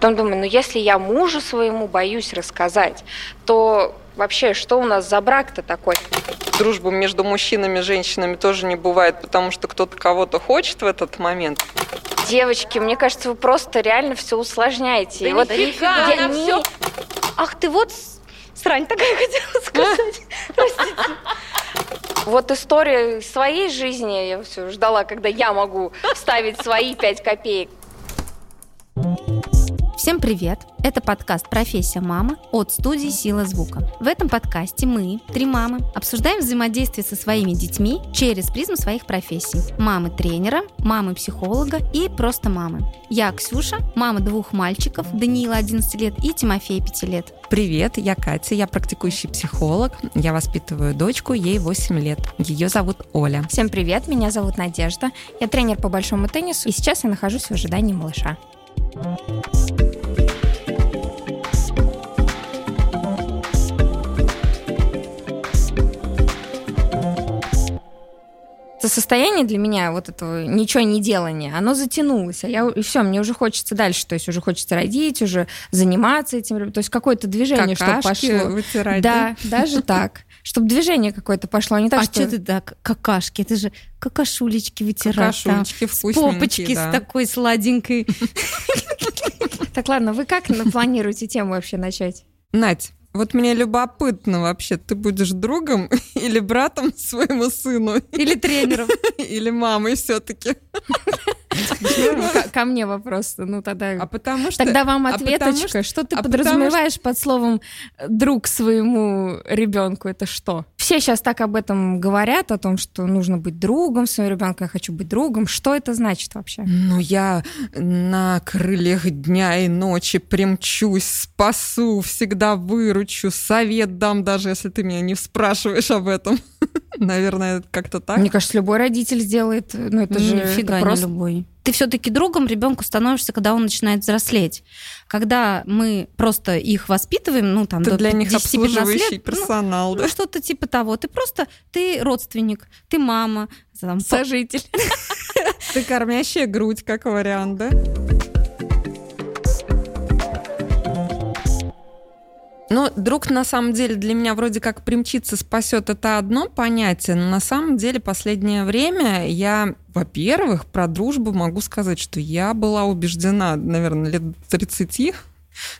Потом думаю, ну если я мужу своему боюсь рассказать, то вообще что у нас за брак-то такой? Дружбы между мужчинами и женщинами тоже не бывает, потому что кто-то кого-то хочет в этот момент. Девочки, мне кажется, вы просто реально все усложняете. Да И вот нифига, я она не- всё- Ах ты вот срань такая хотела сказать. Простите. Вот история своей жизни, я все ждала, когда я могу вставить свои пять копеек. Всем привет! Это подкаст «Профессия мамы» от студии «Сила звука». В этом подкасте мы, три мамы, обсуждаем взаимодействие со своими детьми через призму своих профессий. Мамы-тренера, мамы-психолога и просто мамы. Я Ксюша, мама двух мальчиков, Даниила 11 лет и Тимофея 5 лет. Привет, я Катя, я практикующий психолог. Я воспитываю дочку, ей 8 лет. Ее зовут Оля. Всем привет, меня зовут Надежда. Я тренер по большому теннису, и сейчас я нахожусь в ожидании малыша. Это состояние для меня, вот этого ничего не делания, оно затянулось, а я и все, мне уже хочется дальше, то есть уже хочется родить, уже заниматься этим, то есть какое-то движение, чтобы Какашки пошло. вытирать, Да, даже так. Чтобы движение какое-то пошло, а не так, а что... что ты так, какашки? Это же какашулечки вытирать. там, Какашулечки с вкусненькие, попочки да. с такой сладенькой. Так, ладно, вы как планируете тему вообще начать? Надь, вот мне любопытно вообще, ты будешь другом или братом своему сыну? Или тренером. Или мамой все-таки? Ко- Ко мне вопрос. Ну, тогда... А потому что... Тогда вам а ответочка. Что ты а подразумеваешь под словом э, друг своему ребенку? Это что? Все сейчас так об этом говорят, о том, что нужно быть другом своему ребенку. Я хочу быть другом. Что это значит вообще? Ну, я на крыльях дня и ночи примчусь, спасу, всегда выручу, совет дам, даже если ты меня не спрашиваешь об этом. Наверное, это как-то так. Мне кажется, любой родитель сделает. Ну, это же Нифига это не просто... любой. Ты все-таки другом ребенку становишься, когда он начинает взрослеть. Когда мы просто их воспитываем, ну там Ты до для них 10-15 обслуживающий лет, ну, персонал, да? ну, что-то типа того. Ты просто ты родственник, ты мама, там, Сожитель. Ты кормящая грудь, как вариант, да? Ну, друг, на самом деле, для меня вроде как примчиться спасет, это одно понятие, но на самом деле последнее время я, во-первых, про дружбу могу сказать, что я была убеждена, наверное, лет 30,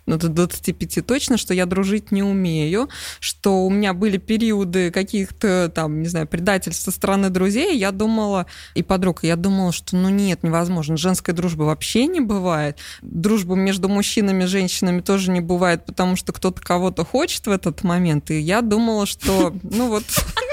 ну, до 25 точно, что я дружить не умею, что у меня были периоды каких-то там, не знаю, предательств со стороны друзей, я думала, и подруг, я думала, что ну нет, невозможно, женской дружбы вообще не бывает, дружбы между мужчинами и женщинами тоже не бывает, потому что кто-то кого-то хочет в этот момент, и я думала, что, ну вот,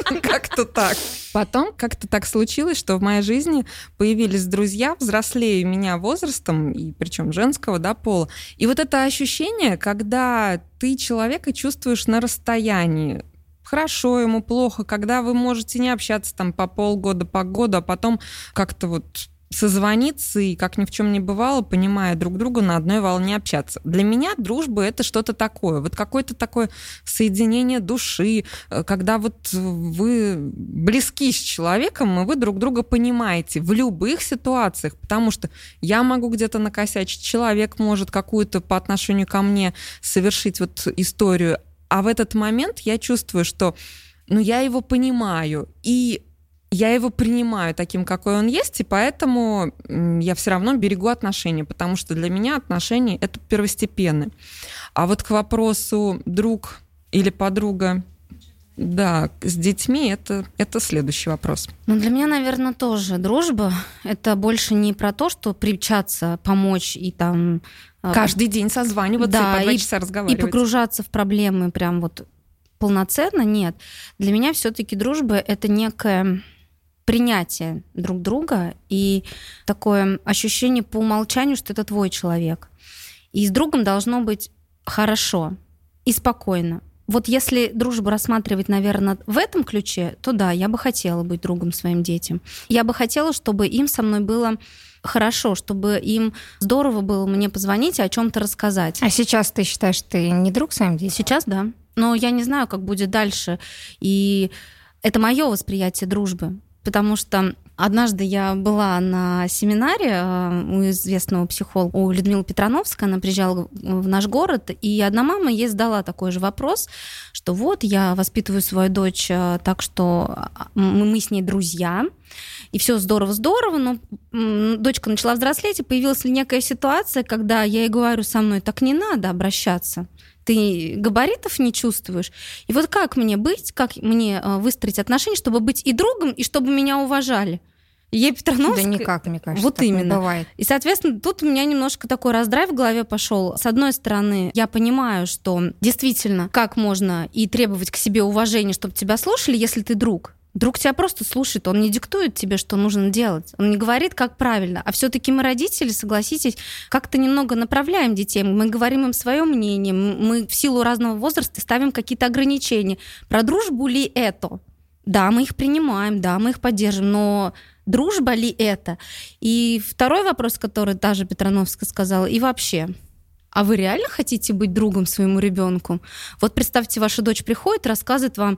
как-то так. Потом как-то так случилось, что в моей жизни появились друзья, взрослее меня возрастом, и причем женского, да, пола. И вот это ощущение, когда ты человека чувствуешь на расстоянии, хорошо ему, плохо, когда вы можете не общаться там по полгода, по году, а потом как-то вот созвониться и, как ни в чем не бывало, понимая друг друга, на одной волне общаться. Для меня дружба — это что-то такое, вот какое-то такое соединение души, э, когда вот вы близки с человеком, и вы друг друга понимаете в любых ситуациях, потому что я могу где-то накосячить, человек может какую-то по отношению ко мне совершить вот историю, а в этот момент я чувствую, что ну, я его понимаю, и я его принимаю таким, какой он есть, и поэтому я все равно берегу отношения, потому что для меня отношения это первостепенно. А вот к вопросу друг или подруга, да, с детьми это, это следующий вопрос. Ну, для меня, наверное, тоже дружба. Это больше не про то, что примчаться, помочь и там... а, Каждый день созваниваться Да, и по два и- часа и разговаривать. погружаться в проблемы прям вот полноценно, нет. Для меня все-таки дружба это некое принятие друг друга и такое ощущение по умолчанию, что это твой человек. И с другом должно быть хорошо и спокойно. Вот если дружбу рассматривать, наверное, в этом ключе, то да, я бы хотела быть другом своим детям. Я бы хотела, чтобы им со мной было хорошо, чтобы им здорово было мне позвонить и о чем-то рассказать. А сейчас ты считаешь, ты не друг своим детям? Сейчас да. Но я не знаю, как будет дальше. И это мое восприятие дружбы. Потому что Однажды я была на семинаре э, у известного психолога, у Людмилы Петрановской, она приезжала в наш город, и одна мама ей задала такой же вопрос, что вот я воспитываю свою дочь э, так, что а, мы с ней друзья, и все здорово-здорово, но дочка начала взрослеть, и появилась ли некая ситуация, когда я ей говорю, со мной так не надо обращаться, ты габаритов не чувствуешь. И вот как мне быть, как мне э, выстроить отношения, чтобы быть и другом, и чтобы меня уважали? Ей Петрановская... Да никак, мне кажется, Вот именно. бывает. И, соответственно, тут у меня немножко такой раздрай в голове пошел. С одной стороны, я понимаю, что действительно, как можно и требовать к себе уважения, чтобы тебя слушали, если ты друг. Друг тебя просто слушает, он не диктует тебе, что нужно делать. Он не говорит, как правильно. А все-таки мы, родители, согласитесь, как-то немного направляем детей. Мы говорим им свое мнение. Мы в силу разного возраста ставим какие-то ограничения. Про дружбу ли это? Да, мы их принимаем, да, мы их поддерживаем, но дружба ли это? И второй вопрос, который та же Петрановская сказала, и вообще, а вы реально хотите быть другом своему ребенку? Вот представьте, ваша дочь приходит, рассказывает вам,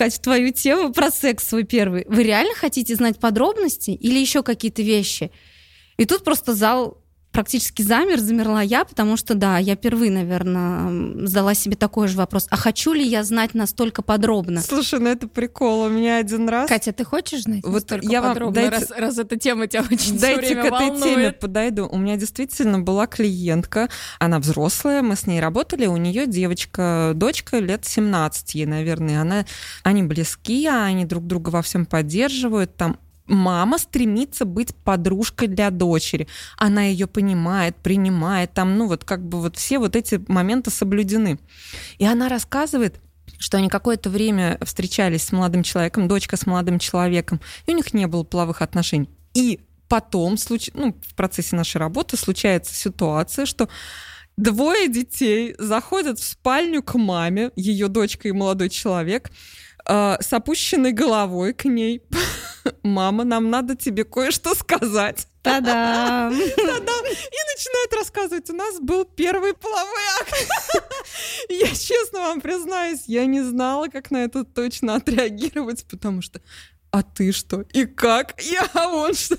Кать, твою тему про секс свой первый. Вы реально хотите знать подробности или еще какие-то вещи? И тут просто зал практически замер, замерла я, потому что, да, я впервые, наверное, задала себе такой же вопрос. А хочу ли я знать настолько подробно? Слушай, ну это прикол. У меня один раз... Катя, ты хочешь знать Вот настолько я вам- подробно, дайте- раз, раз эта тема тебя очень Дайте время к этой волнует? теме подойду. У меня действительно была клиентка, она взрослая, мы с ней работали, у нее девочка, дочка лет 17 ей, наверное. Она, они близки, они друг друга во всем поддерживают. Там мама стремится быть подружкой для дочери. Она ее понимает, принимает, там, ну вот как бы вот все вот эти моменты соблюдены. И она рассказывает, что они какое-то время встречались с молодым человеком, дочка с молодым человеком, и у них не было половых отношений. И потом, случ- ну, в процессе нашей работы случается ситуация, что двое детей заходят в спальню к маме, ее дочка и молодой человек, э, с опущенной головой к ней. Мама, нам надо тебе кое-что сказать. Та-дам! Да-да. И начинает рассказывать, у нас был первый половой акт. Я честно вам признаюсь, я не знала, как на это точно отреагировать, потому что а ты что? И как? Я вон что.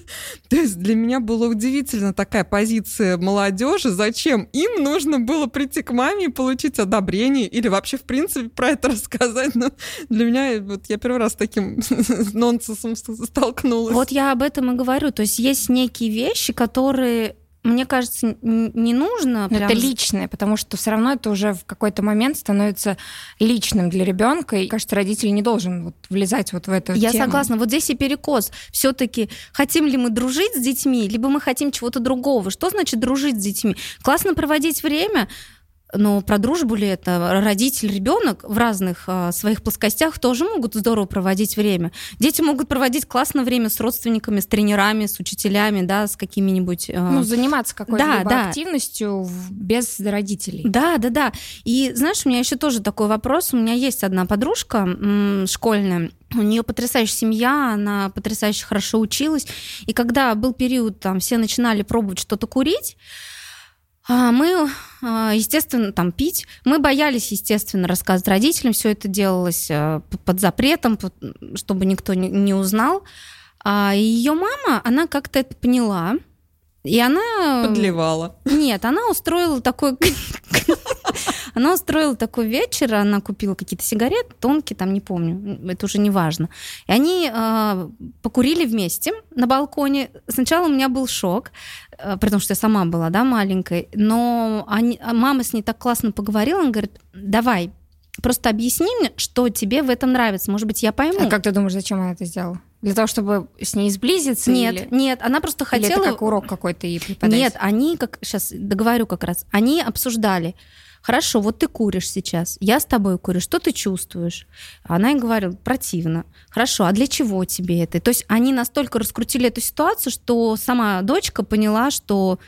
То есть для меня была удивительно такая позиция молодежи. Зачем им нужно было прийти к маме и получить одобрение или вообще, в принципе, про это рассказать? Ну, для меня, вот я первый раз с таким нонсенсом столкнулась. Вот я об этом и говорю. То есть есть некие вещи, которые, мне кажется, не нужно. Но прям это личное, потому что все равно это уже в какой-то момент становится личным для ребенка. И, кажется, родитель не должен вот влезать вот в эту Я тему. согласна. Вот здесь и перекос. Все-таки хотим ли мы дружить с детьми, либо мы хотим чего-то другого. Что значит дружить с детьми? Классно проводить время, но про дружбу ли это? Родитель, ребенок в разных а, своих плоскостях тоже могут здорово проводить время. Дети могут проводить классное время с родственниками, с тренерами, с учителями, да, с какими-нибудь... а, Ну, заниматься какой-то Да, да. активностью в- без родителей. Да, да, да. И знаешь, у меня еще тоже такой вопрос. У меня есть одна подружка школьная. У нее потрясающая семья, она потрясающе хорошо училась. И когда был период, там все начинали пробовать что-то курить, мы, а, естественно, там пить. Мы боялись, естественно, рассказывать родителям. Все это делалось а, п- под запретом, чтобы никто не, не узнал. А ее мама, она как-то это поняла. И она... Подливала. Нет, она устроила такой... Она устроила такой вечер, она купила какие-то сигареты, тонкие, там, не помню, это уже не важно. И они э, покурили вместе на балконе. Сначала у меня был шок, э, потому что я сама была, да, маленькой, но они, а мама с ней так классно поговорила, она говорит, давай, просто объясни мне, что тебе в этом нравится, может быть, я пойму. А как ты думаешь, зачем она это сделала? Для того, чтобы с ней сблизиться? Нет, или... нет, она просто Или хотела... это как урок какой-то ей преподать? Нет, они, как сейчас договорю как раз, они обсуждали. Хорошо, вот ты куришь сейчас, я с тобой курю, что ты чувствуешь? Она им говорила, противно. Хорошо, а для чего тебе это? То есть они настолько раскрутили эту ситуацию, что сама дочка поняла, что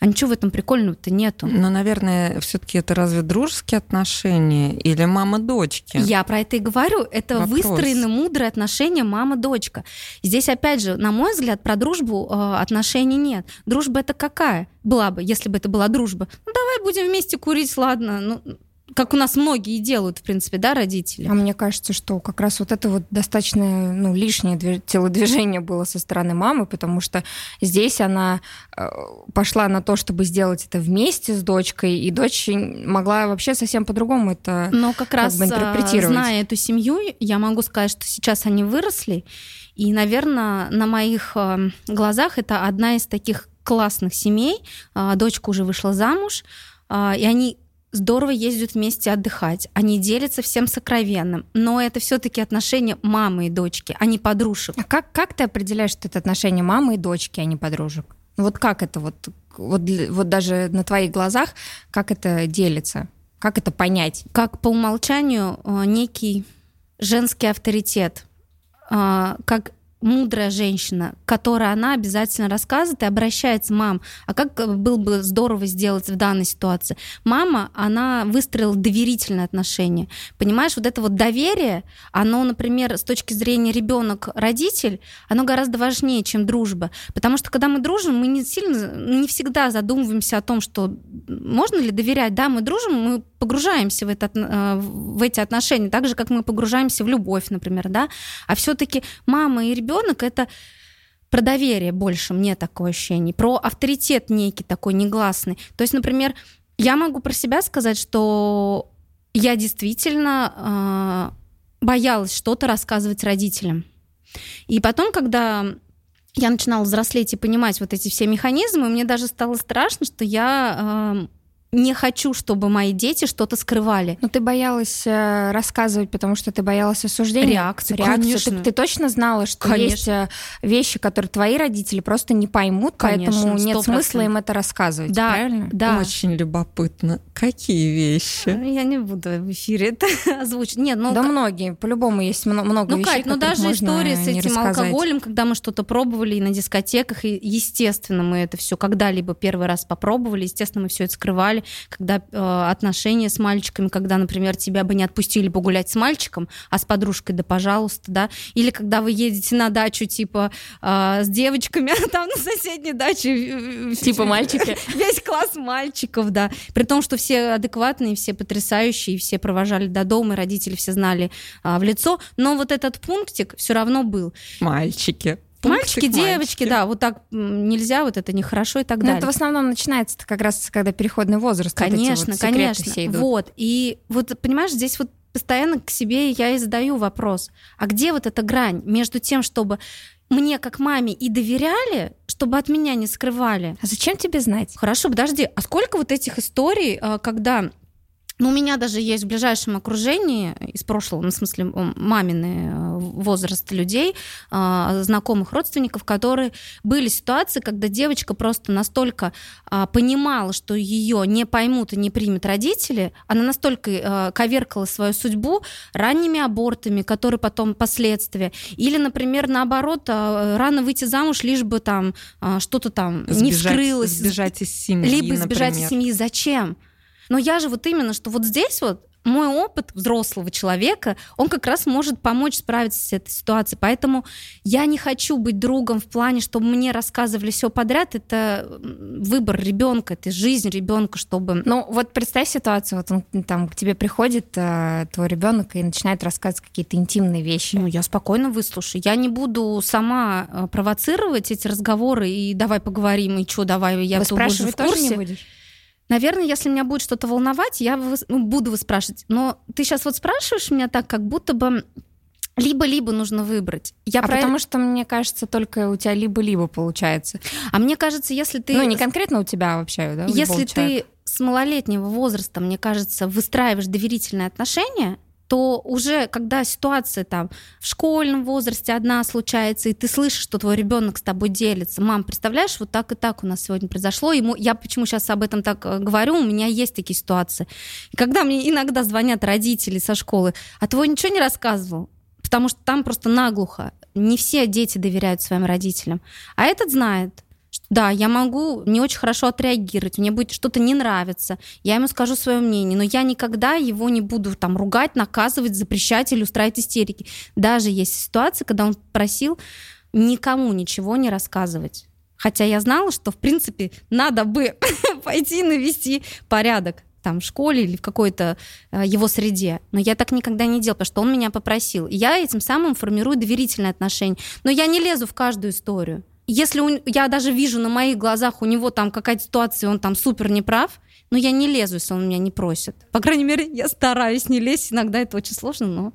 а ничего в этом прикольного-то нету. Но, наверное, все-таки это разве дружеские отношения или мама дочки? Я про это и говорю. Это Вопрос. выстроены мудрые отношения мама-дочка. Здесь, опять же, на мой взгляд, про дружбу э, отношений нет. Дружба это какая? Была бы, если бы это была дружба. Ну, давай будем вместе курить, ладно. Ну, как у нас многие делают, в принципе, да, родители. А мне кажется, что как раз вот это вот достаточно ну, лишнее движ- телодвижение было со стороны мамы, потому что здесь она э, пошла на то, чтобы сделать это вместе с дочкой, и дочь могла вообще совсем по-другому это Но как, раз бы интерпретировать. зная эту семью, я могу сказать, что сейчас они выросли, и, наверное, на моих э, глазах это одна из таких классных семей. Дочка уже вышла замуж, и они здорово ездят вместе отдыхать. Они делятся всем сокровенным. Но это все-таки отношения мамы и дочки, а не подружек. А как, как ты определяешь, что это отношение мамы и дочки, а не подружек? Ну Вот как это вот, вот, вот даже на твоих глазах, как это делится? Как это понять? Как по умолчанию э, некий женский авторитет, э, как мудрая женщина, которая она обязательно рассказывает и обращается, мам, а как э, было бы здорово сделать в данной ситуации? Мама, она выстроила доверительные отношения. Понимаешь, вот это вот доверие, оно, например, с точки зрения ребенок-родитель, оно гораздо важнее, чем дружба. Потому что когда мы дружим, мы не сильно, не всегда задумываемся о том, что можно ли доверять. Да, мы дружим, мы погружаемся в, это, э, в эти отношения, так же, как мы погружаемся в любовь, например, да. А все-таки мама и ребенок это про доверие больше, мне такое ощущение, про авторитет некий такой негласный. То есть, например, я могу про себя сказать, что я действительно э, боялась что-то рассказывать родителям. И потом, когда я начинала взрослеть и понимать вот эти все механизмы, мне даже стало страшно, что я э, не хочу, чтобы мои дети что-то скрывали. Ну, ты боялась э, рассказывать, потому что ты боялась осуждения? Реакцию, Реакцию. конечно. Ты, ты точно знала, что Конечно. есть э, вещи, которые твои родители просто не поймут, Конечно, поэтому нет 100%. смысла им это рассказывать, Да, правильно? да. Очень любопытно. Какие вещи? Ну, Я не буду в эфире это озвучить. Нет, ну, да к- многие, по-любому есть мно- много ну вещей, Кать, ну даже история с этим алкоголем, когда мы что-то пробовали и на дискотеках, и естественно мы это все когда-либо первый раз попробовали, естественно мы все это скрывали, когда э, отношения с мальчиками, когда, например, тебя бы не отпустили погулять с мальчиком, а с подружкой, да пожалуйста, да, или когда вы едете на дачу типа э, с девочками, а там на соседней даче э, Типа мальчики. весь класс мальчиков, да. При том, что все адекватные, все потрясающие, все провожали до дома, и родители все знали а, в лицо. Но вот этот пунктик все равно был. Мальчики. Мальчики, девочки, мальчики. да, вот так нельзя, вот это нехорошо и так Ну, далее. это в основном начинается как раз, когда переходный возраст. вот эти вот Конечно, секреты конечно. все идут. Вот. И вот, понимаешь, здесь вот постоянно к себе я и задаю вопрос, а где вот эта грань между тем, чтобы мне как маме и доверяли, чтобы от меня не скрывали, А зачем тебе знать? Хорошо, подожди, а сколько вот этих историй, а, когда ну, у меня даже есть в ближайшем окружении из прошлого, ну, в смысле, мамины э, возраста людей, а, знакомых родственников, которые были ситуации, когда девочка просто настолько а, понимала, что ее не поймут и не примут родители, она настолько э, коверкала свою судьбу ранними абортами, которые потом последствия. Или, например, наоборот, а, рано выйти замуж, лишь бы там что-то там не Сбежать- вскрылось, Сбежать из семьи, либо избежать например. семьи. Зачем? Но я же вот именно, что вот здесь вот мой опыт взрослого человека, он как раз может помочь справиться с этой ситуацией. Поэтому я не хочу быть другом в плане, чтобы мне рассказывали все подряд. Это выбор ребенка, это жизнь ребенка, чтобы... Ну, вот представь ситуацию, вот он там к тебе приходит э, твой ребенок и начинает рассказывать какие-то интимные вещи. Ну, я спокойно выслушаю. Я не буду сама э, провоцировать эти разговоры и давай поговорим, и что, давай, я Вы спрашивать в тоже курсе. не будешь? Наверное, если меня будет что-то волновать, я ну, буду выспрашивать. Но ты сейчас вот спрашиваешь меня так, как будто бы либо-либо нужно выбрать. Я а про- потому что, мне кажется, только у тебя либо-либо получается. а мне кажется, если ты... ну, не конкретно у тебя вообще, да? Если ты с малолетнего возраста, мне кажется, выстраиваешь доверительные отношения, то уже когда ситуация там в школьном возрасте одна случается, и ты слышишь, что твой ребенок с тобой делится, мам, представляешь, вот так и так у нас сегодня произошло. Ему, я почему сейчас об этом так э, говорю, у меня есть такие ситуации. И когда мне иногда звонят родители со школы, а твой ничего не рассказывал, потому что там просто наглухо. Не все дети доверяют своим родителям. А этот знает, да, я могу не очень хорошо отреагировать, мне будет что-то не нравиться, я ему скажу свое мнение, но я никогда его не буду там ругать, наказывать, запрещать или устраивать истерики. Даже есть ситуации, когда он просил никому ничего не рассказывать. Хотя я знала, что, в принципе, надо бы пойти навести порядок. там в школе или в какой-то э, его среде. Но я так никогда не делала, потому что он меня попросил. И я этим самым формирую доверительные отношения. Но я не лезу в каждую историю. Если у, я даже вижу на моих глазах у него там какая-то ситуация, он там супер неправ, но я не лезу, если он меня не просит. По крайней мере, я стараюсь не лезть. Иногда это очень сложно, но...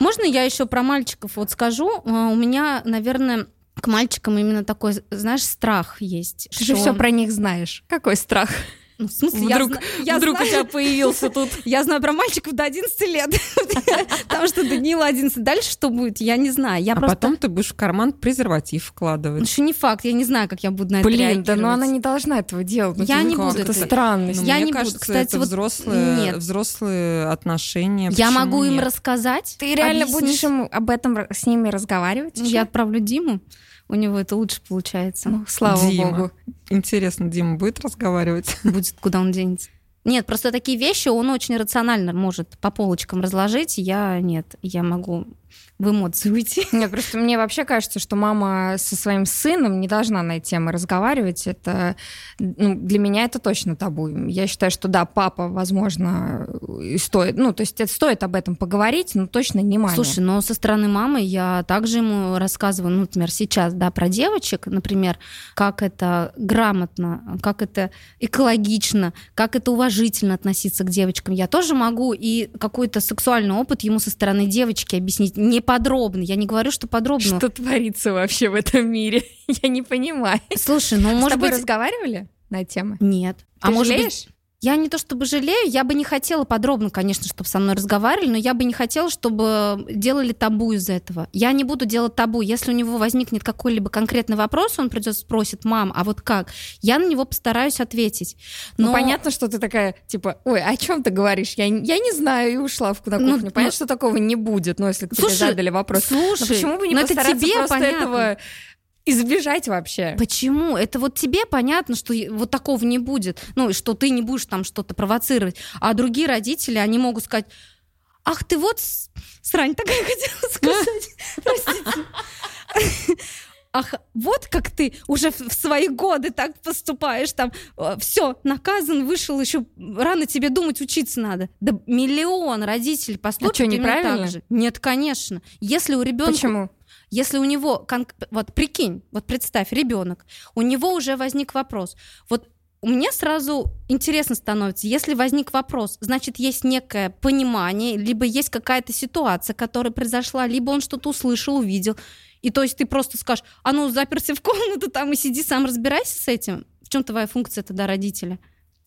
Можно я еще про мальчиков вот скажу? А, У меня, наверное, к мальчикам именно такой, знаешь, страх есть. Ты же что- все про них знаешь. Какой страх? Ну, в смысле, я Вдруг, я вдруг у знаю- тебя появился тут. Я знаю про мальчиков до 11 лет. Потому что Данила 11. Дальше что будет, я не знаю. Я А просто... потом ты будешь в карман презерватив вкладывать. Еще не факт, я не знаю, как я буду на это Блин, да ну реагировать. она не должна этого делать. Ну, Я не буду Это странность. Ну, Я мне не буду. кажется, Кстати, взрослые, нет. взрослые отношения. Я могу им рассказать. Ты реально будешь им об этом с ними разговаривать? Я отправлю Диму, у него это лучше получается. Ну, слава Дима. богу. Интересно, Дима будет разговаривать? Будет, куда он денется. Нет, просто такие вещи он очень рационально может по полочкам разложить. Я нет, я могу в эмоции уйти. Нет, просто мне вообще кажется, что мама со своим сыном не должна на эти темы разговаривать. Это ну, для меня это точно табу. Я считаю, что да, папа, возможно, и стоит. Ну, то есть это стоит об этом поговорить, но точно не маме. Слушай, но со стороны мамы я также ему рассказываю, ну, например, сейчас, да, про девочек, например, как это грамотно, как это экологично, как это уважительно относиться к девочкам. Я тоже могу и какой-то сексуальный опыт ему со стороны девочки объяснить не подробно. Я не говорю, что подробно. что творится вообще в этом мире? Я не понимаю. Слушай, ну, С может тобой быть... разговаривали на тему? Нет. Ты а может быть, я не то чтобы жалею, я бы не хотела подробно, конечно, чтобы со мной разговаривали, но я бы не хотела, чтобы делали табу из этого. Я не буду делать табу. Если у него возникнет какой-либо конкретный вопрос, он придет спросит, мам, а вот как? Я на него постараюсь ответить. Ну, Но понятно, что ты такая, типа, ой, о чем ты говоришь? Я, я не знаю, и ушла в, Ну, кухню. Понятно, ну, что такого не будет, но если к тебе Слушай, задали вопрос. Слушай, Но почему бы не ну это постараться тебе просто понятно. этого избежать вообще? Почему? Это вот тебе понятно, что вот такого не будет. Ну, и что ты не будешь там что-то провоцировать. А другие родители, они могут сказать, ах, ты вот срань такая хотела сказать. Простите. Ах, вот как ты уже в свои годы так поступаешь, там, все, наказан, вышел, еще рано тебе думать, учиться надо. Да миллион родителей что, именно неправильно? так же. Нет, конечно. Если у ребенка Почему? Если у него, вот прикинь, вот представь, ребенок, у него уже возник вопрос. Вот мне сразу интересно становится, если возник вопрос, значит, есть некое понимание, либо есть какая-то ситуация, которая произошла, либо он что-то услышал, увидел. И то есть ты просто скажешь, а ну, заперся в комнату там и сиди сам, разбирайся с этим. В чем твоя функция тогда родителя?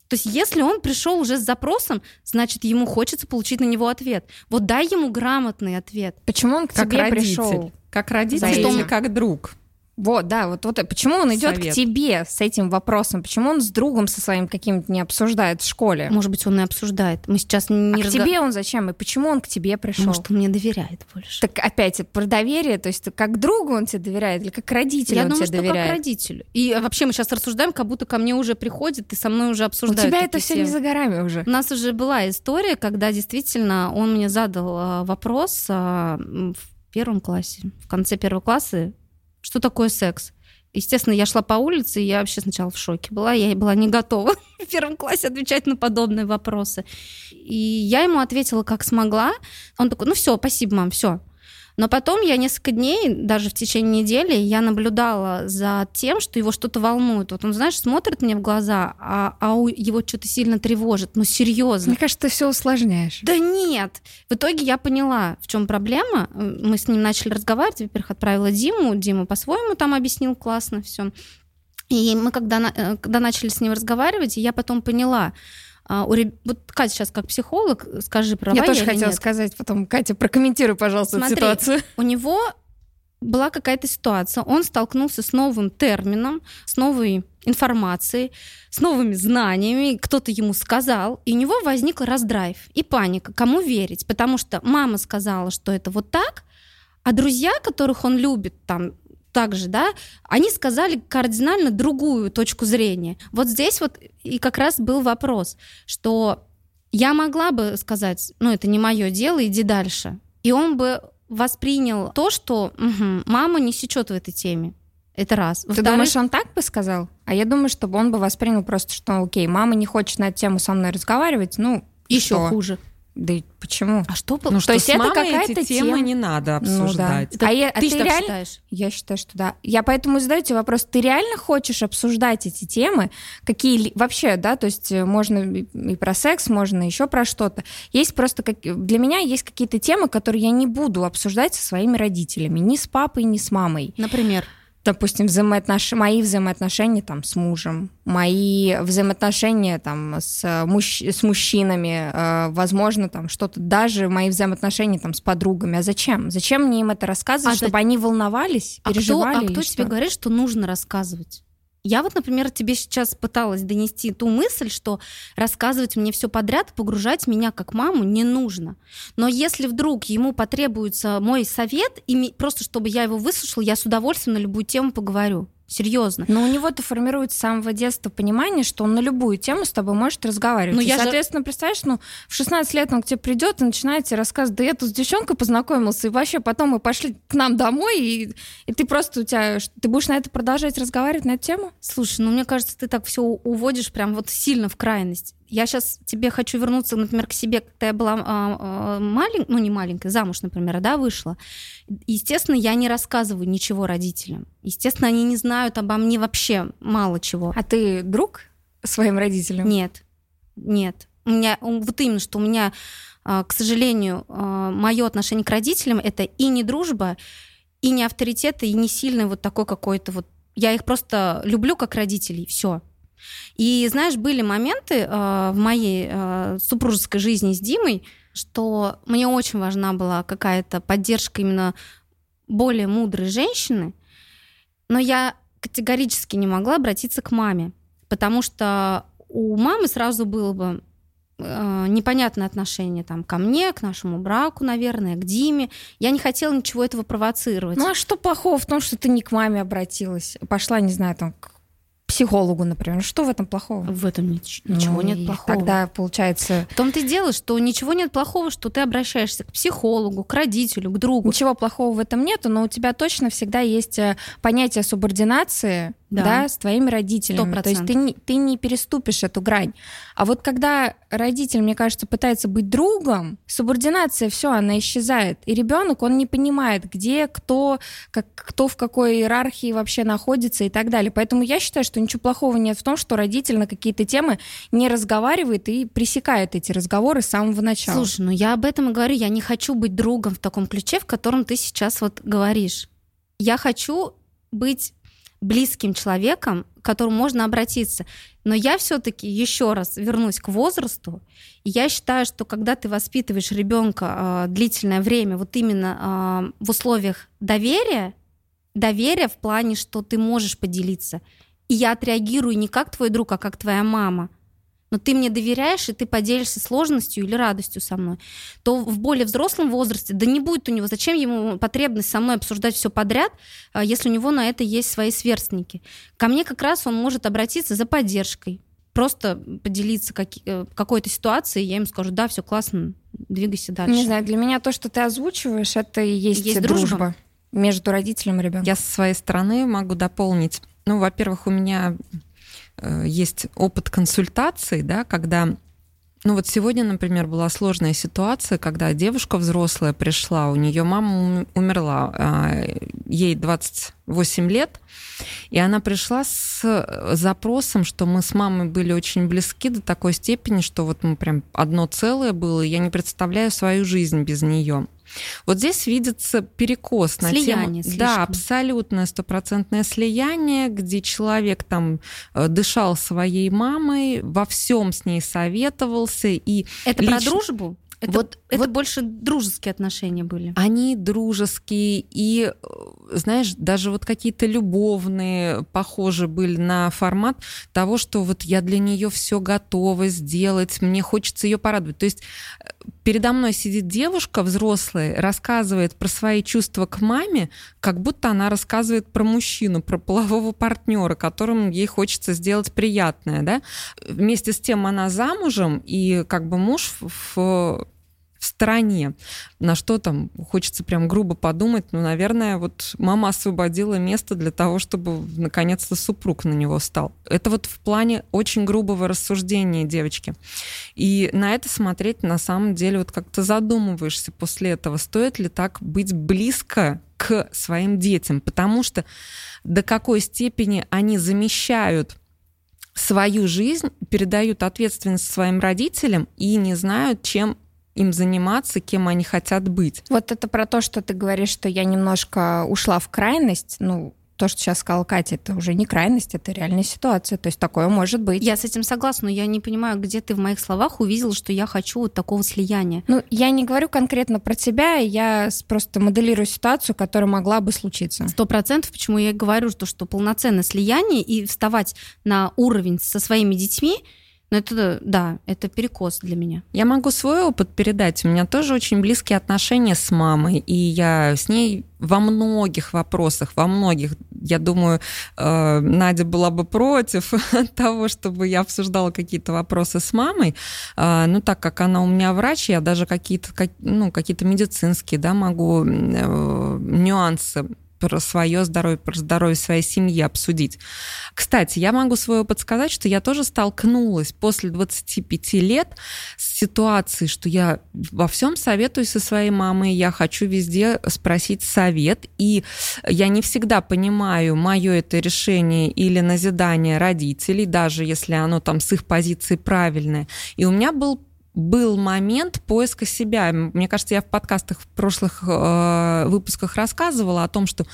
То есть если он пришел уже с запросом, значит, ему хочется получить на него ответ. Вот дай ему грамотный ответ. Почему он к Как тебе родитель. пришел? Как родитель За или этим. как друг? Вот, да, вот, вот почему он идет Совет. к тебе с этим вопросом? Почему он с другом со своим каким-то не обсуждает в школе? Может быть, он и обсуждает. Мы сейчас не а к разга- тебе он зачем? И почему он к тебе пришел? Может, он мне доверяет больше. Так опять про доверие, то есть как другу он тебе доверяет или как родителю Я он думаю, тебе что доверяет? как родителю. И вообще мы сейчас рассуждаем, как будто ко мне уже приходит и со мной уже У обсуждают. тебя это все не за горами уже. У нас уже была история, когда действительно он мне задал а, вопрос а, в первом классе, в конце первого класса, что такое секс. Естественно, я шла по улице, и я вообще сначала в шоке была. Я была не готова в первом классе отвечать на подобные вопросы. И я ему ответила, как смогла. Он такой, ну все, спасибо, мам, все. Но потом я несколько дней, даже в течение недели, я наблюдала за тем, что его что-то волнует. Вот он, знаешь, смотрит мне в глаза, а, а у- его что-то сильно тревожит. Ну, серьезно. Мне кажется, ты все усложняешь. Да нет. В итоге я поняла, в чем проблема. Мы с ним начали разговаривать. Во-первых, отправила Диму. Дима по-своему там объяснил классно все. И мы когда, э, когда начали с ним разговаривать, я потом поняла, а, у реб- вот Катя сейчас как психолог, скажи, права я тоже или хотела нет. сказать потом, Катя, прокомментируй, пожалуйста, эту Смотри, ситуацию. У него была какая-то ситуация, он столкнулся с новым термином, с новой информацией, с новыми знаниями, кто-то ему сказал, и у него возник раздрайв и паника, кому верить, потому что мама сказала, что это вот так, а друзья, которых он любит, там, также, да, они сказали кардинально другую точку зрения. Вот здесь вот и как раз был вопрос, что я могла бы сказать, ну, это не мое дело, иди дальше. И он бы воспринял то, что «Мгм, мама не сечет в этой теме. Это раз. Ты думаешь, он так бы сказал? А я думаю, чтобы он бы воспринял просто, что окей, мама не хочет на эту тему со мной разговаривать, ну, еще что? хуже. Да и почему? А что Ну, что есть с это мамой какая-то эти темы тема. не надо Ну да. обсуждать. А я- а ты ты же так реально- считаешь? Я считаю, что да. Я поэтому задаю тебе вопрос, ты реально хочешь обсуждать эти темы? Какие вообще, да, то есть э, можно и и про секс, можно еще про что-то. Есть просто, как... для меня есть какие-то темы, которые я не буду обсуждать со своими родителями, ни с папой, ни с мамой. Например. Допустим, взаимоотнош... мои взаимоотношения там с мужем, мои взаимоотношения там с, мужч... с мужчинами, э, возможно, там что-то, даже мои взаимоотношения там с подругами. А зачем? Зачем мне им это рассказывать, А за- чтобы они волновались, А кто, переживали? а или кто что? тебе говорит, что нужно рассказывать? Я вот, например, тебе сейчас пыталась донести ту мысль, что рассказывать мне все подряд, погружать меня как маму не нужно. Но если вдруг ему потребуется мой совет, и просто чтобы я его выслушала, я с удовольствием на любую тему поговорю. Серьезно. Но у него-то формируется с самого детства понимание, что он на любую тему с тобой может разговаривать. Ну, и, я же- соответственно, представляешь, ну, в 16 лет он к тебе придет и начинает тебе рассказывать, да я тут с девчонкой познакомился, и вообще потом мы пошли к нам домой, и, и ты просто у тебя... Ты будешь на это продолжать разговаривать, на эту тему? Слушай, ну мне кажется, ты так все уводишь прям вот сильно в крайность. Я сейчас тебе хочу вернуться, например, к себе, когда я была маленькая, ну не маленькая, замуж, например, да, вышла. Естественно, я не рассказываю ничего родителям. Естественно, они не знают обо мне вообще мало чего. А ты друг своим родителям? Нет, нет. У меня вот именно, что у меня, а, к сожалению, мое отношение к родителям это и не дружба, и не авторитет, и не сильный вот такой какой-то вот. Я их просто люблю как родителей, все. И знаешь, были моменты э, в моей э, супружеской жизни с Димой, что мне очень важна была какая-то поддержка именно более мудрой женщины, но я категорически не могла обратиться к маме, потому что у мамы сразу было бы э, непонятное отношение там, ко мне, к нашему браку, наверное, к Диме. Я не хотела ничего этого провоцировать. Ну а что плохого в том, что ты не к маме обратилась? Пошла, не знаю, там, к психологу, например. Что в этом плохого? В этом нич- ничего Ну, нет плохого. Тогда, получается, В том-то и дело, что ничего нет плохого, что ты обращаешься к психологу, к родителю, к другу. ничего плохого в этом нету, но у тебя точно всегда есть э, понятие субординации Да. да. с твоими родителями. Сто То есть ты не, ты не переступишь эту грань. А вот когда родитель, мне кажется, пытается быть другом, субординация, все, она исчезает. И ребенок, он не понимает, где, кто, как, кто в какой иерархии вообще находится и так далее. Поэтому я считаю, что ничего плохого нет в том, что родитель на какие-то темы не разговаривает и пресекает эти разговоры с самого начала. Слушай, ну я об этом и говорю, я не хочу быть другом в таком ключе, в котором ты сейчас вот говоришь. Я хочу быть близким человеком, к которому можно обратиться. Но я все-таки еще раз вернусь к возрасту. Я считаю, что когда ты воспитываешь ребенка э, длительное время, вот именно э, в условиях доверия, доверия в плане, что ты можешь поделиться. И я отреагирую не как твой друг, а как твоя мама. Но ты мне доверяешь, и ты поделишься сложностью или радостью со мной, то в более взрослом возрасте, да не будет у него, зачем ему потребность со мной обсуждать все подряд, а, если у него на это есть свои сверстники. Ко мне как раз он может обратиться за поддержкой, просто поделиться каки- э, какой-то ситуацией, я ему скажу, да, все классно, двигайся дальше. Не знаю, для меня то, что ты озвучиваешь, это и есть, Есть дружба. дружба. между родителем и ребенком. Я со своей стороны могу дополнить. Ну, во-первых, у меня есть опыт консультаций, да, когда ну вот сегодня, например, была сложная ситуация, когда девушка взрослая пришла, у нее мама ум- умерла, а, ей 28 лет, и она пришла с э, запросом, что мы с мамой были очень близки до такой степени, что вот мы прям одно целое было, я не представляю свою жизнь без нее. Вот здесь видится перекос на Слияние тему... слишком. Да, абсолютное стопроцентное слияние, где человек там э, дышал своей мамой, во всем с ней советовался, и Это про лично- дружбу? Это, Вот- это вот- больше дружеские отношения были. они дружеские, и, э, знаешь, даже вот какие-то любовные похожи были на формат того, что вот я для нее все готова сделать, мне хочется ее порадовать. То есть э, передо мной сидит девушка взрослая, рассказывает про свои чувства к маме, как будто она рассказывает про мужчину, про полового партнера, которому ей хочется сделать приятное, да. Вместе с тем она замужем, и как бы муж в в стороне. На что там хочется прям грубо подумать, ну, наверное, вот мама освободила место для того, чтобы наконец-то супруг на него стал. Это вот в плане очень грубого рассуждения девочки. И на это смотреть на самом деле вот как-то задумываешься после этого, стоит ли так быть близко к своим детям, потому что до какой степени они замещают свою жизнь, передают ответственность своим родителям и не знают, чем им заниматься, кем они хотят быть. Вот это про то, что ты говоришь, что я немножко ушла в крайность. Ну, то, что сейчас сказала Катя, это уже не крайность, это реальная ситуация. То есть такое может быть. Я с этим согласна, но я не понимаю, где ты в моих словах увидела, что я хочу вот такого слияния. Ну, я не говорю конкретно про тебя, я просто моделирую ситуацию, которая могла бы случиться. Сто процентов, почему я и говорю, что, что полноценное слияние и вставать на уровень со своими детьми – но это, да, это перекос для меня. Я могу свой опыт передать. У меня тоже очень близкие отношения с мамой, и я с ней во многих вопросах, во многих, я думаю, э, Надя была бы против того, чтобы я обсуждала какие-то вопросы с мамой. Э, ну, так как она у меня врач, я даже какие-то, ну, какие-то медицинские, да, могу э, нюансы про свое здоровье, про здоровье своей семьи обсудить. Кстати, я могу свой опыт сказать, что я тоже столкнулась после 25 лет с ситуацией, что я во всем советуюсь со своей мамой, я хочу везде спросить совет, и я не всегда понимаю, мое это решение или назидание родителей, даже если оно там с их позиции правильное. И у меня был был момент поиска себя. Мне кажется, я в подкастах в прошлых э, выпусках рассказывала о том, что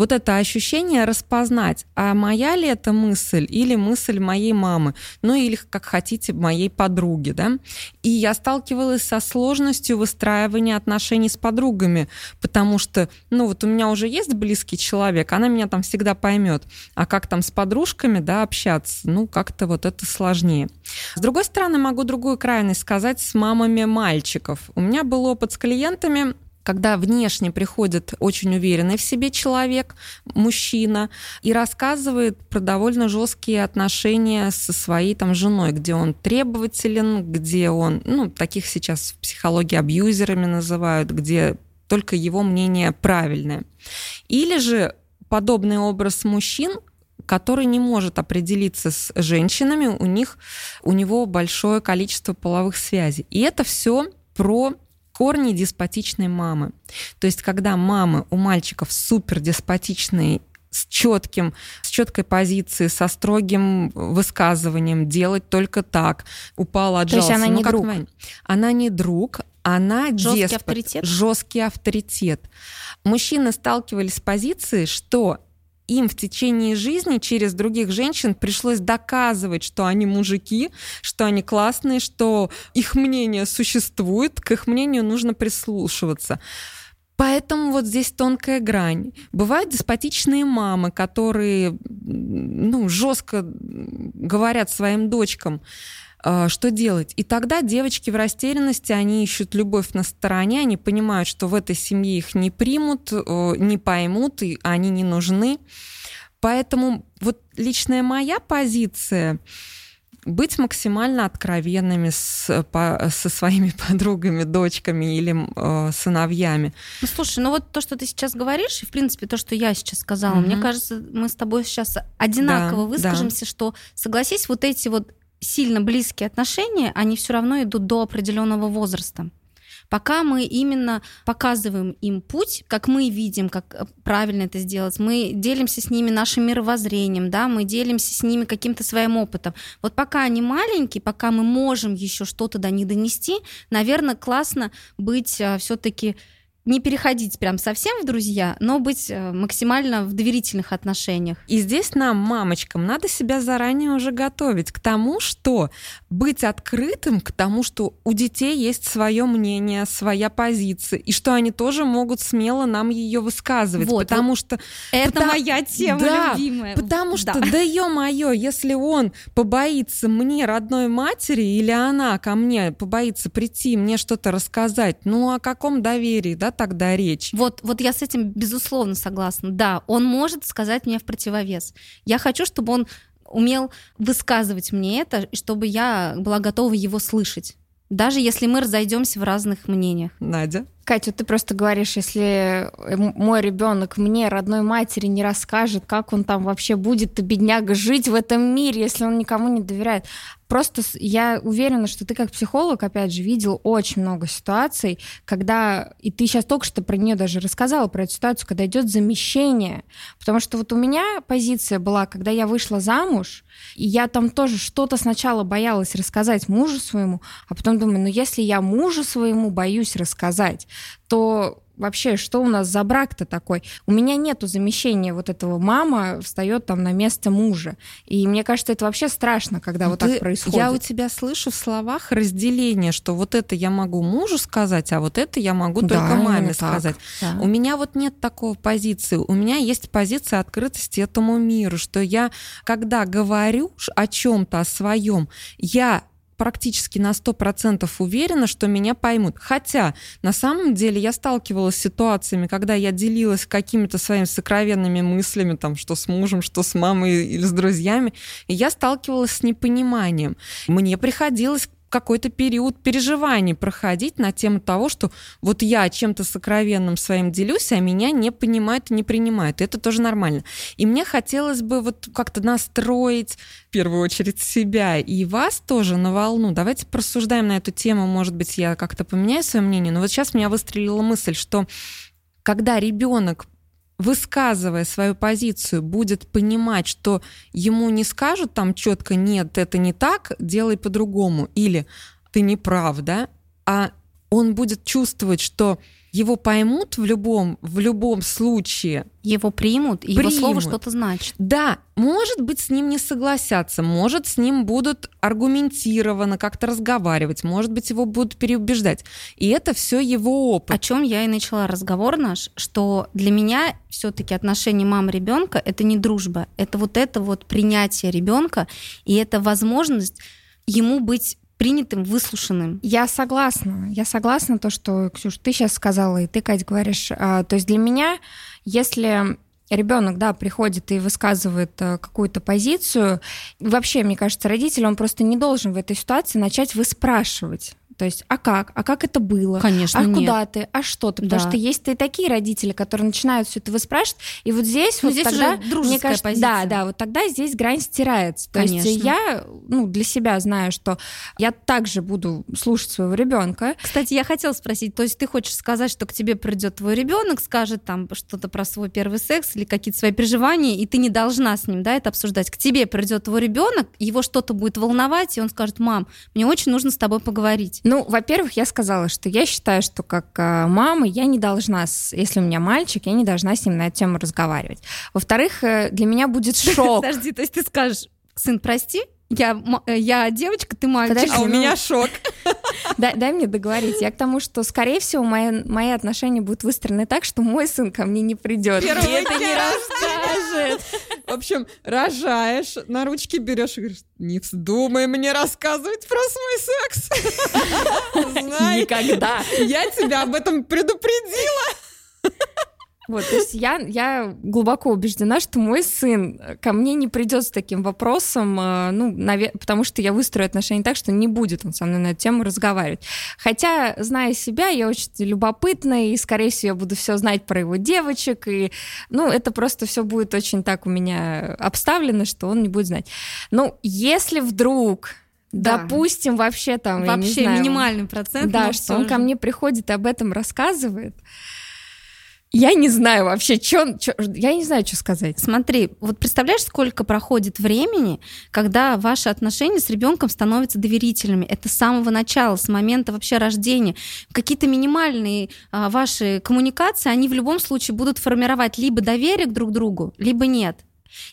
вот это ощущение распознать, а моя ли это мысль или мысль моей мамы, ну или, как хотите, моей подруги, да. И я сталкивалась со сложностью выстраивания отношений с подругами, потому что, ну вот у меня уже есть близкий человек, она меня там всегда поймет, а как там с подружками, да, общаться, ну как-то вот это сложнее. С другой стороны, могу другую крайность сказать с мамами мальчиков. У меня был опыт с клиентами, когда внешне приходит очень уверенный в себе человек, мужчина, и рассказывает про довольно жесткие отношения со своей там женой, где он требователен, где он, ну, таких сейчас в психологии абьюзерами называют, где только его мнение правильное. Или же подобный образ мужчин, который не может определиться с женщинами, у них у него большое количество половых связей. И это все про корни деспотичной мамы. То есть, когда мамы у мальчиков супер деспотичные с четким, с четкой позицией, со строгим высказыванием, делать только так, упала, отжался. То есть она ну, не друг? Она не друг, она жесткий деспот, авторитет? жесткий авторитет. Мужчины сталкивались с позицией, что им в течение жизни через других женщин пришлось доказывать, что они мужики, что они классные, что их мнение существует, к их мнению нужно прислушиваться. Поэтому вот здесь тонкая грань. Бывают деспотичные мамы, которые ну, жестко говорят своим дочкам, что делать? И тогда девочки в растерянности, они ищут любовь на стороне, они понимают, что в этой семье их не примут, не поймут, и они не нужны. Поэтому вот личная моя позиция быть максимально откровенными с, по, со своими подругами, дочками или э, сыновьями. Ну, слушай, ну вот то, что ты сейчас говоришь, и, в принципе, то, что я сейчас сказала, угу. мне кажется, мы с тобой сейчас одинаково да, выскажемся, да. что, согласись, вот эти вот сильно близкие отношения, они все равно идут до определенного возраста. Пока мы именно показываем им путь, как мы видим, как э, правильно это сделать, мы делимся с ними нашим мировоззрением, да, мы делимся с ними каким-то своим опытом. Вот пока они маленькие, пока мы можем еще что-то до них донести, наверное, классно быть э, все-таки не переходить прям совсем в друзья, но быть э, максимально в доверительных отношениях. И здесь нам, мамочкам, надо себя заранее уже готовить к тому, что быть открытым к тому, что у детей есть свое мнение, своя позиция, и что они тоже могут смело нам ее высказывать, вот, потому вот что это потому, моя тема да, любимая. Потому что, да, да ё-моё, если он побоится мне родной матери или она ко мне побоится прийти мне что-то рассказать, ну о каком доверии, да? Тогда речь? Вот, вот я с этим безусловно согласна. Да, он может сказать мне в противовес. Я хочу, чтобы он умел высказывать мне это, и чтобы я была готова его слышать. даже если мы разойдемся в разных мнениях. Надя? Катя, ты просто говоришь, если э, мой ребенок мне, родной матери, не расскажет, как он там вообще будет, то бедняга, жить в этом мире, если он никому не доверяет. Просто я уверена, что ты как психолог, опять же, видел очень много ситуаций, когда, и ты сейчас только что про нее даже рассказала, про эту ситуацию, когда идет замещение. Потому что вот у меня позиция была, когда я вышла замуж, и я там тоже что-то сначала боялась рассказать мужу своему, а потом думаю, ну если я мужу своему боюсь рассказать, то вообще, что у нас за брак-то такой? У меня нету замещения вот этого мама встает там на место мужа. И мне кажется, это вообще страшно, когда вот Ты- так происходит. Я у тебя слышу в словах разделение, что вот это я могу мужу сказать, а вот это я могу Да, только маме именно так. сказать. Да. У меня вот нет такого позиции. У меня есть позиция открытости этому миру, что я, когда говорю о чем-то, о своем, я практически на 100% уверена, что меня поймут. Хотя, на самом деле, я сталкивалась с ситуациями, когда я делилась какими-то своими сокровенными мыслями, там, что с мужем, что с мамой или с друзьями, и я сталкивалась с непониманием. Мне приходилось какой-то период переживаний проходить на тему того, что вот я чем-то сокровенным своим делюсь, а меня не понимают и не принимают. И это тоже нормально. И мне хотелось бы вот как-то настроить в первую очередь себя и вас тоже на волну. Давайте просуждаем на эту тему. Может быть, я как-то поменяю свое мнение. Но вот сейчас меня выстрелила мысль, что когда ребенок высказывая свою позицию, будет понимать, что ему не скажут там четко «нет, это не так, делай по-другому» или «ты не прав», да, а он будет чувствовать, что его поймут в любом, в любом случае, Его примут, и его Примут. слово что-то значит. да, может быть, с ним не согласятся, может, с ним будут аргументированно как-то разговаривать, может быть, его будут переубеждать. И это все его опыт. О чем я и начала разговор наш, что для меня все-таки отношения мамы ребенка это не дружба, это вот это вот принятие ребенка и это возможность ему быть принятым, выслушанным. Я согласна. Я согласна то, что, Ксюш, ты сейчас сказала, и ты, Кать, говоришь. А, То есть для меня, если ребенок, да, приходит и высказывает э, какую-то позицию, вообще, мне кажется, родитель, он просто не должен в этой ситуации начать выспрашивать. То есть, а как? А как это было? Конечно, а нет. куда ты? А что ты? Потому Да. что есть и такие родители, которые начинают все это выспрашивать, и вот здесь Ну, вот здесь тогда, уже дружеская мне кажется, позиция. да, да, вот тогда здесь грань стирается. То есть Конечно. я, ну, для себя знаю, что я также буду слушать своего ребенка, Кстати, я хотела спросить, то есть ты хочешь сказать, что к тебе придет твой ребенок, скажет там что-то про свой первый секс или какие-то свои переживания, и ты не должна с ним, да, это обсуждать. К тебе придет твой ребенок, его что-то будет волновать, и он скажет, мам, мне очень нужно с тобой поговорить. Ну, во-первых, я сказала, что я считаю, что как а, мама я не должна, если у меня мальчик, я не должна с ним на эту тему разговаривать. Во-вторых, э, для меня будет шок. Подожди, то есть ты скажешь, сын, прости, я, э, я девочка, ты мальчик. Подожди, А у ну, меня шок. Дай, дай мне договорить. Я к тому, что, скорее всего, мои, мои отношения будут выстроены так, что мой сын ко мне не придет. И это не расскажет. В общем, рожаешь, на ручки берешь и говоришь, не вздумай мне рассказывать про свой секс. Знай, Никогда. я тебя об этом предупредила. Вот, то есть я, я глубоко убеждена, что мой сын ко мне не придет с таким вопросом, э, ну, наве- потому что я выстрою отношения так, что не будет он со мной на эту тему разговаривать. Хотя, зная себя, я очень любопытная, и, скорее всего, я буду все знать про его девочек, и, ну, это просто все будет очень так у меня обставлено, что он не будет знать. Ну, если вдруг, Да. допустим, вообще там, Вообще знаю, минимальный процент. да, что он же. ко мне приходит и об этом рассказывает. Я не знаю вообще, чё, чё- я не знаю, что сказать. Смотри, вот представляешь, сколько проходит времени, когда ваши отношения с ребенком становятся доверительными. Это с самого начала, с момента вообще рождения. Какие-то минимальные а, ваши коммуникации, они в любом случае будут формировать либо доверие к друг другу, либо нет.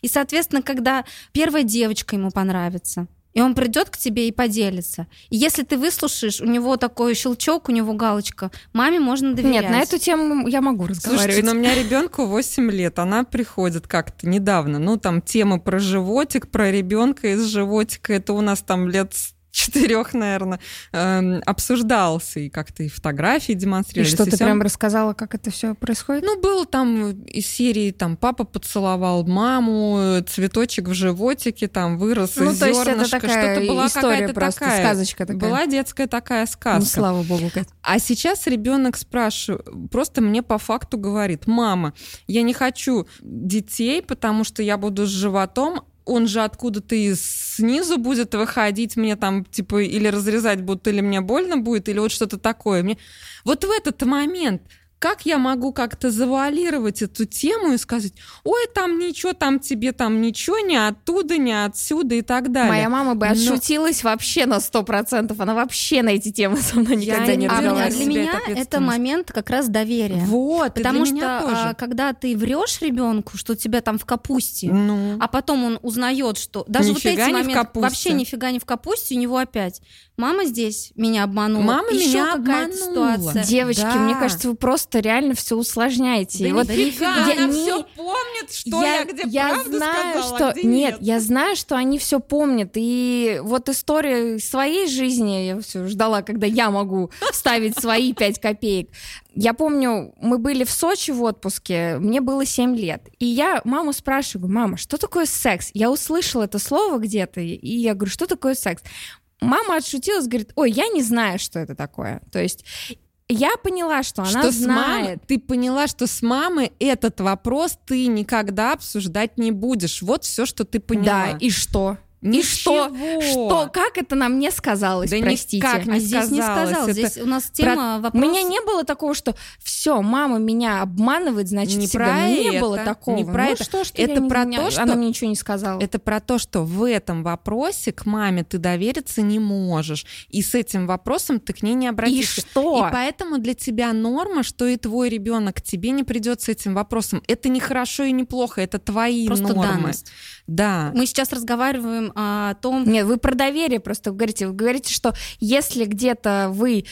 И, соответственно, когда первая девочка ему понравится, и он придет к тебе и поделится. И если ты выслушаешь, у него такой щелчок, у него галочка, маме можно доверять. Нет, на эту тему я могу Слушайте, разговаривать. но у меня ребенку 8 лет, она приходит как-то недавно, ну там темы про животик, про ребенка из животика, это у нас там лет четырех, наверное, эм, обсуждался, и как-то и фотографии И демонстрировались. что, ты всё. прям рассказала, как это все происходит? Ну, было там из серии, там, папа поцеловал маму, цветочек в животике, там, вырос Ну, из то есть это такая что-то была история просто, такая. сказочка такая. Была детская такая Ну, сказка. слава богу, Кать. А сейчас ребенок спрашивает, просто мне по факту говорит, мама, я не хочу детей, потому что я буду с животом, он же откуда-то из снизу будет выходить, мне там, типа, или разрезать будут, или мне больно будет, или вот что-то такое. Мне... Вот в этот момент как я могу как-то завуалировать эту тему и сказать, ой, там ничего, там тебе там ничего, не оттуда, не отсюда и так далее. Моя мама бы Но- отшутилась вообще на сто процентов. Она вообще на эти темы со мной Я никогда не А разговаривала. для меня это момент как раз доверия. Вот, Потому для что меня а, тоже. когда ты врешь ребенку, что тебя там в капусте, Ну. а потом он узнает, что даже вот Нифига эти не в моменты вообще нифига не в капусте, у него опять мама здесь меня обманула, Мама еще меня какая-то обманула. ситуация. Девочки, Да. мне кажется, вы просто реально все усложняете. Да И вот нифига, я она не- все помнит, что я, где я правду знаю, сказала, что а где нет, нет. я знаю, что они все помнят. И вот история своей жизни, я все ждала, когда я могу вставить свои пять копеек. Я помню, мы были в Сочи в отпуске, мне было 7 лет. И я маму спрашиваю, мама, что такое секс? Я услышала это слово где-то, и я говорю, что такое секс? Мама отшутилась, говорит, ой, я не знаю, что это такое. То есть я поняла, что она что с мамой, знает. ты поняла, что с мамой этот вопрос ты никогда обсуждать не будешь. Вот все, что ты поняла. Да, и что? И Ничего. что? Что? Как это нам не сказалось, Да простите? никак не А здесь не сказалось. сказал, Это здесь у нас Про- тема У вопрос. меня не было такого, что все, мама меня обманывает, значит, Не всегда. про не это, было такого. не про Ну это. что ты, Это про не- то, что- Она мне ничего не сказала. Это про то, что в этом вопросе к маме ты довериться не можешь. И с этим вопросом ты к ней не И обратишься. что? И поэтому для тебя норма, что и твой ребенок тебе не придет с этим вопросом. Это не хорошо и не плохо, это твои Просто нормы. данность. Да. Мы сейчас разговариваем о том, Нет, вы про доверие просто говорите. Вы говорите, что если где-то вы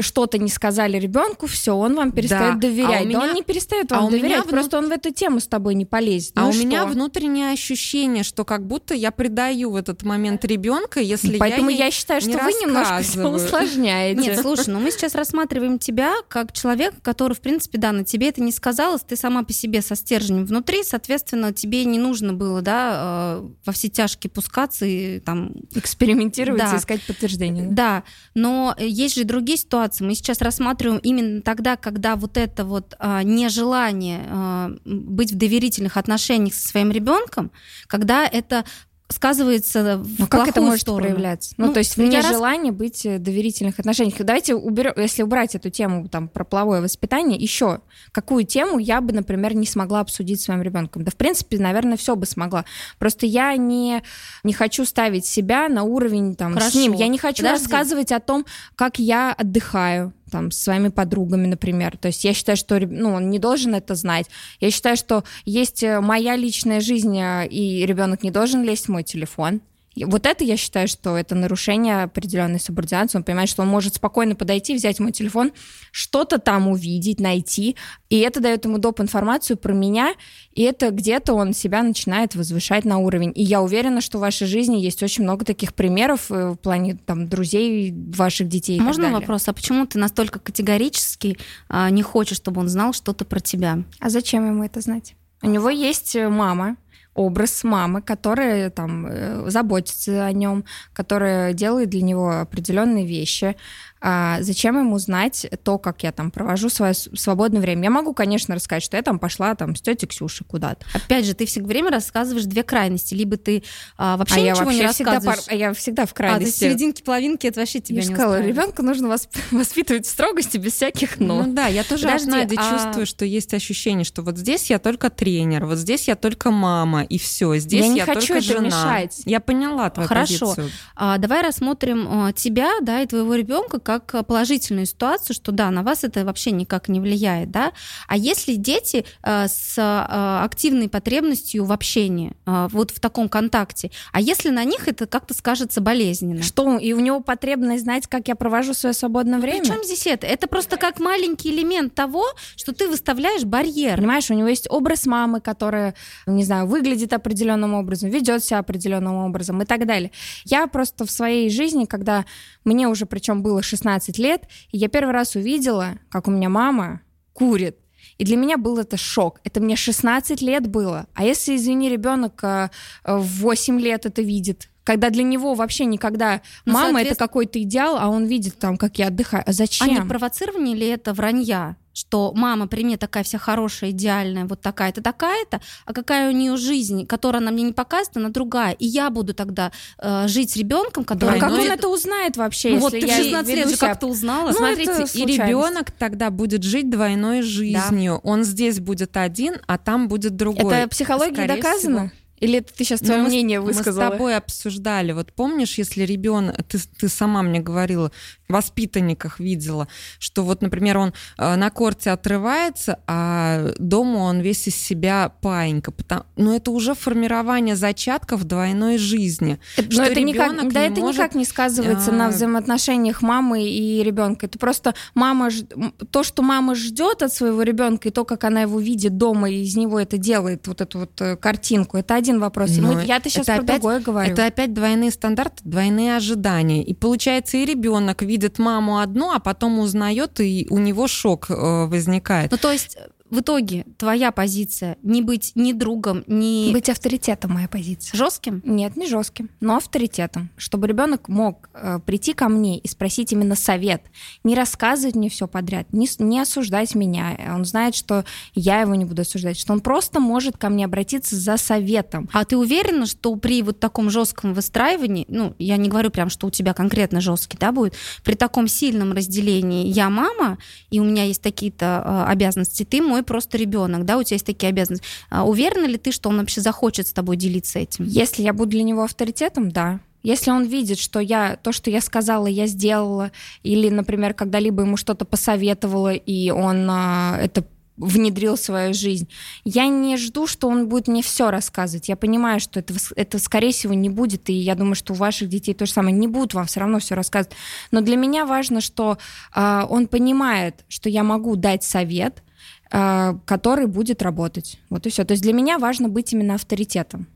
что-то не сказали ребенку, все, он вам перестает Да. доверять. А у Да меня- он не перестает а вам у меня доверять, внут- просто он в эту тему с тобой не полезет. А Ну у и меня что? внутреннее ощущение, что как будто я предаю в этот момент ребенка, если Поэтому я, я, считаю, что не вы немножко все усложняете. Нет, слушай, ну мы сейчас рассматриваем тебя как человека, который, в принципе, да, на тебе это не сказалось, ты сама по себе со стержнем внутри, соответственно, тебе не нужно было, да, э, во все тяжкие пускаться и там Экспериментировать Да. и искать подтверждение. Да, но есть же и другие ситуации. Мы сейчас рассматриваем именно тогда, когда вот это вот а, нежелание а, быть в доверительных отношениях со своим ребенком, когда это сказывается в Ну как это может сторону. проявляться? Ну, Ну, то есть я раз- нежелание быть э, в доверительных отношениях. Давайте уберем, если убрать эту тему там про половое воспитание, еще какую тему я бы, например, не смогла обсудить с своим ребенком? Да, в принципе, наверное, все бы смогла. Просто я не не хочу ставить себя на уровень там с Хорошо. ним. Я не хочу Подожди. рассказывать о том, как я отдыхаю там с своими подругами, например. То есть я считаю, что ну, он не должен это знать. Я считаю, что есть э, моя личная жизнь, э, и ребенок не должен лезть в мой телефон. И Вот это я считаю, что это нарушение определенной субординации. Он понимает, что он может спокойно подойти, взять мой телефон, что-то там увидеть, найти, и это дает ему доп. информацию про меня, и это где-то он себя начинает возвышать на уровень. И я уверена, что в вашей жизни есть очень много таких примеров э, в плане там друзей ваших детей. и так Можно далее. вопрос, а почему ты настолько категорически а, не хочешь, чтобы он знал что-то про тебя? А зачем ему это знать? У него есть э, мама, образ мамы, которая там э, заботится о нем, которая делает для него определенные вещи. А зачем ему знать то, как я там провожу свое свободное время? Я могу, конечно, рассказать, что я там пошла там с тетей Ксюшей куда-то. Опять же, ты все время рассказываешь две крайности. Либо ты а, вообще а я ничего не вообще всегда, рассказываешь. пар- а я всегда в а, крайности. серединки, половинки, это вообще тебя я же не сказала, ребенка нужно восп- воспитывать в строгости без всяких Ну, «но». да, я тоже Подожди, а- чувствую, что есть ощущение, что вот здесь я только тренер, вот здесь я только мама, и все. Здесь Я я, не хочу только это жена. мешать. Я поняла твою Хорошо. позицию. А, давай рассмотрим а, тебя, да, и твоего ребенка как а, положительную ситуацию, что да, на вас это вообще никак не влияет, да. А если дети а, с а, активной потребностью в общении, а, вот в таком контакте, а если на них это как-то скажется болезненно? Что, и у него потребность знать, как я провожу свое свободное время? Причем здесь это? Это просто как маленький элемент того, что ты выставляешь барьер. Понимаешь, у него есть образ мамы, которая, не знаю, выглядит выглядит определенным образом, ведет себя определенным образом и так далее. Я просто в своей жизни, когда мне уже причем было 16 лет, и я первый раз увидела, как у меня мама курит, и для меня был это шок. Это мне 16 лет было. А если, извини, ребенок э, в 8 лет это видит, когда для него вообще никогда Ну, мама соответственно- это какой-то идеал, а он видит там, как я отдыхаю. А А зачем? не провоцирование ли это вранья? Что мама при мне такая вся хорошая, идеальная, вот такая-то, такая-то, а какая у нее жизнь, которая она мне не показывает, она другая. И я буду тогда э, жить с ребенком, А который... как ну, он это- узнает вообще, Ну вот ты в я 16 лет же как-то узнала. Ну, Смотрите, и ребенок тогда будет жить двойной жизнью. Он здесь будет один, а там будет другой. Это психологией Скорее доказано? всего. Или это ты сейчас Ну, твое мы с- мнение Мы высказала? с тобой обсуждали. Вот помнишь, если ребенок, ты, ты сама мне говорила, воспитанниках видела, что вот, например, он э, на корте отрывается, а дома он весь из себя паинька. Потому, ну, это уже формирование зачатков двойной жизни. Это- что Но это никак, ребенок да, не это может, никак не сказывается на а, взаимоотношениях мамы и ребенка. Это просто мама ж- то, что мама ждет от своего ребенка, и то, как она его видит дома и из него это делает, вот эту вот э, картинку, это один вопрос. Но мы- Я-то сейчас это про опять- другое говорю. Это опять двойные стандарты, двойные ожидания. И получается, и ребенок видит маму одну, а потом узнает, и у него шок э, возникает. Ну, то есть, в итоге, твоя позиция не быть ни другом, ни Быть авторитетом моя позиция. жестким? Нет, не жестким, но авторитетом, чтобы ребенок мог э, прийти ко мне и спросить именно совет, не рассказывать мне все подряд, не, не осуждать меня. Он знает, что я его не буду осуждать, что он просто может ко мне обратиться за советом. А ты уверена, что при вот таком жестком выстраивании, ну, я не говорю прям, что у тебя конкретно жесткий, да, будет, при таком сильном разделении я мама, и у меня есть такие-то э, обязанности, ты мой просто ребенок, да, у тебя есть такие обязанности. А уверена ли ты, что он вообще захочет с тобой делиться этим? Если я буду для него авторитетом, да. Если он видит, что я то, что я сказала, я сделала, или, например, когда-либо ему что-то посоветовала, и он а, это внедрил в свою жизнь. Я не жду, что он будет мне все рассказывать. Я понимаю, что это, это, скорее всего, не будет, и я думаю, что у ваших детей то же самое. Не будут вам все равно все рассказывать. Но для меня важно, что а, он понимает, что я могу дать совет, который будет работать. Вот и все. То есть для меня важно быть именно авторитетом.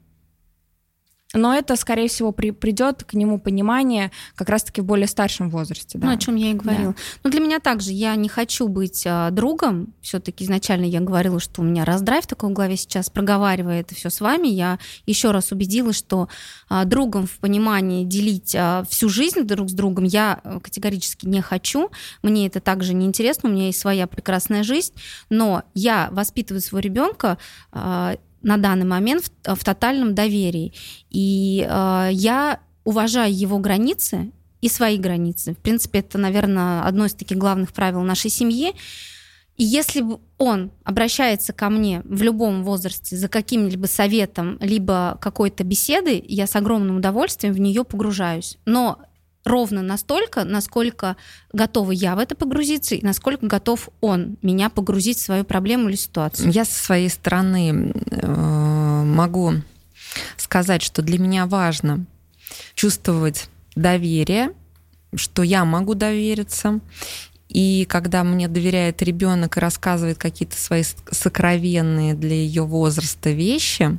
Но это, скорее всего, при, придет к нему понимание как раз-таки в более старшем возрасте. Да. Ну, о чем я и говорила. Но для меня также я не хочу быть а, другом. Все-таки изначально я говорила, что у меня раздрайв такой в голове сейчас, проговаривая это все с вами, я еще раз убедилась, что а, другом в понимании делить а, всю жизнь друг с другом я а, категорически не хочу. Мне это также не интересно, у меня есть своя прекрасная жизнь, но я воспитываю своего ребенка а, на данный момент в, в тотальном доверии. И э, я уважаю его границы и свои границы. В принципе, это, наверное, одно из таких главных правил нашей семьи. И если он обращается ко мне в любом возрасте за каким-либо советом, либо какой-то беседой, я с огромным удовольствием в нее погружаюсь. Но ровно настолько, насколько готова я в это погрузиться, и насколько готов он меня погрузить в свою проблему или ситуацию. Я со своей стороны э, могу сказать, что для меня важно чувствовать доверие, что я могу довериться. И когда мне доверяет ребенок и рассказывает какие-то свои сокровенные для ее возраста вещи,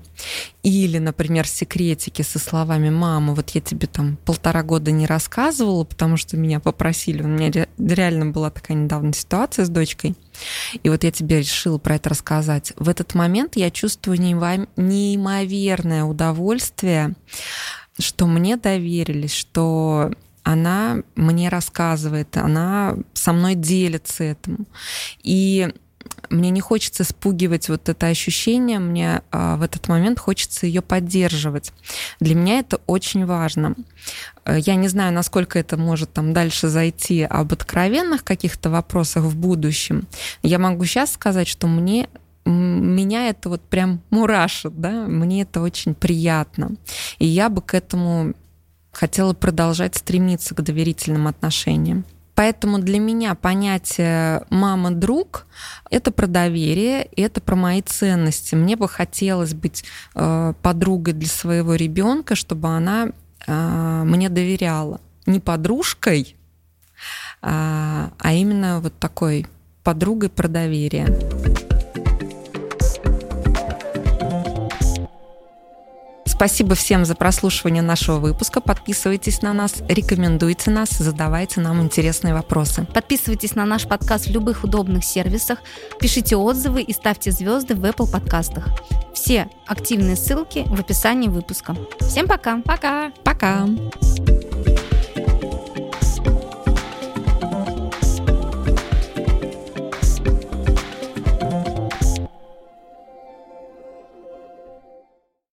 или, например, секретики со словами «мама, вот я тебе там полтора года не рассказывала, потому что меня попросили». У меня ре- реально была такая недавно ситуация с дочкой, и вот я тебе решила про это рассказать. В этот момент я чувствую неимо- неимоверное удовольствие, что мне доверились, что она мне рассказывает, она со мной делится этим. И мне не хочется спугивать вот это ощущение, мне а, в этот момент хочется ее поддерживать. Для меня это очень важно. Э, Я не знаю, насколько это может там дальше зайти об откровенных каких-то вопросах в будущем. Я могу сейчас сказать, что мне меня это вот прям мурашит, да, мне это очень приятно. И я бы к этому хотела продолжать стремиться к доверительным отношениям. Поэтому для меня понятие мама-друг — это про доверие, это про мои ценности. Мне бы хотелось быть э, подругой для своего ребенка, чтобы она э, мне доверяла. Не подружкой, а, а именно вот такой подругой про доверие. Спасибо всем за прослушивание нашего выпуска. Подписывайтесь на нас, рекомендуйте нас, задавайте нам интересные вопросы. Подписывайтесь на наш подкаст в любых удобных сервисах, пишите отзывы и ставьте звезды в Apple подкастах. Все активные ссылки в описании выпуска. Всем пока! Пока! Пока!